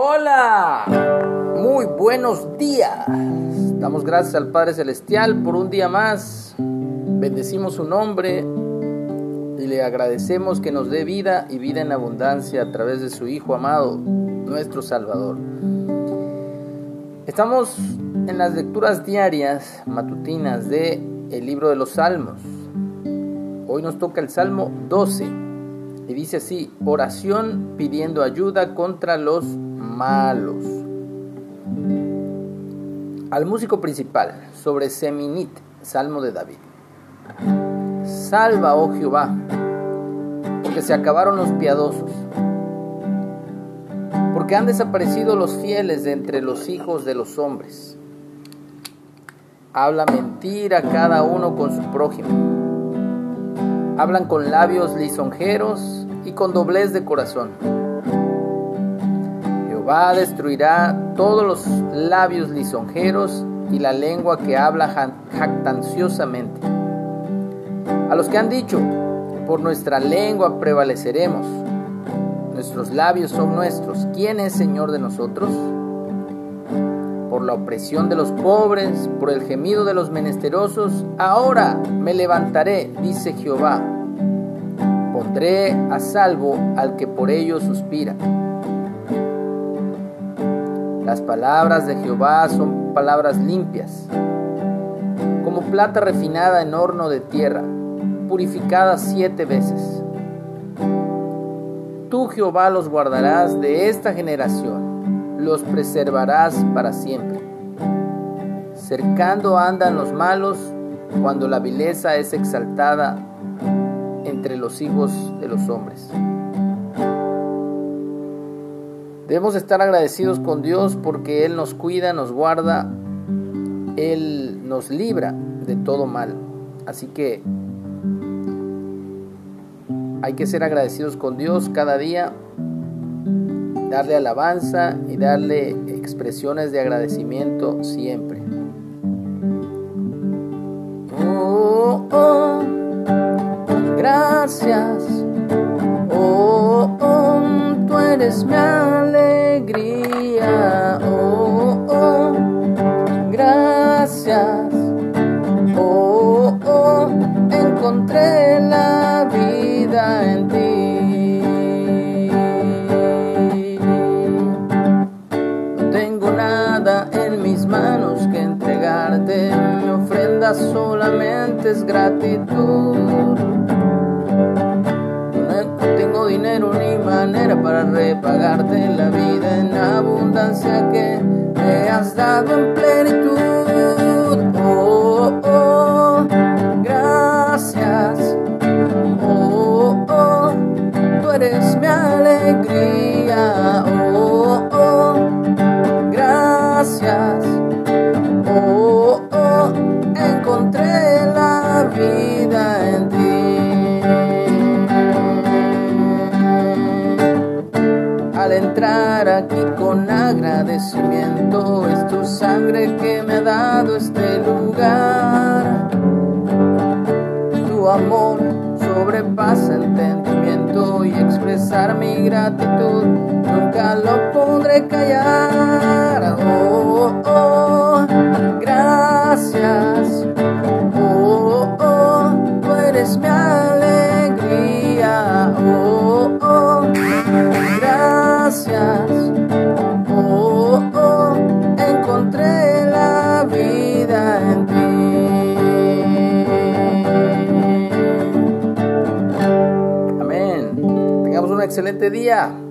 Hola, muy buenos días. Damos gracias al Padre Celestial por un día más. Bendecimos su nombre y le agradecemos que nos dé vida y vida en abundancia a través de su Hijo amado, nuestro Salvador. Estamos en las lecturas diarias matutinas de el libro de los Salmos. Hoy nos toca el Salmo 12 y dice así, oración pidiendo ayuda contra los malos. Al músico principal, sobre Seminit, Salmo de David. Salva, oh Jehová, porque se acabaron los piadosos, porque han desaparecido los fieles de entre los hijos de los hombres. Habla mentira cada uno con su prójimo. Hablan con labios lisonjeros y con doblez de corazón. Jehová destruirá todos los labios lisonjeros y la lengua que habla jactanciosamente. A los que han dicho, por nuestra lengua prevaleceremos, nuestros labios son nuestros, ¿quién es Señor de nosotros? Por la opresión de los pobres, por el gemido de los menesterosos, ahora me levantaré, dice Jehová. Pondré a salvo al que por ello suspira. Las palabras de Jehová son palabras limpias, como plata refinada en horno de tierra purificada siete veces. Tú Jehová los guardarás de esta generación, los preservarás para siempre. Cercando andan los malos cuando la vileza es exaltada entre los hijos de los hombres. Debemos estar agradecidos con Dios porque Él nos cuida, nos guarda, Él nos libra de todo mal. Así que hay que ser agradecidos con Dios cada día, darle alabanza y darle expresiones de agradecimiento siempre. En ti. No tengo nada en mis manos que entregarte, mi ofrenda solamente es gratitud. No tengo dinero ni manera para repagarte la vida en abundancia que me has dado en plenitud. Alegría. Oh, oh, gracias. Oh, oh, encontré la vida en ti. Al entrar aquí con agradecimiento, es tu sangre que me ha dado este lugar. Mi gratitud nunca lo podré callar. Oh, oh, gracias. Excelente día.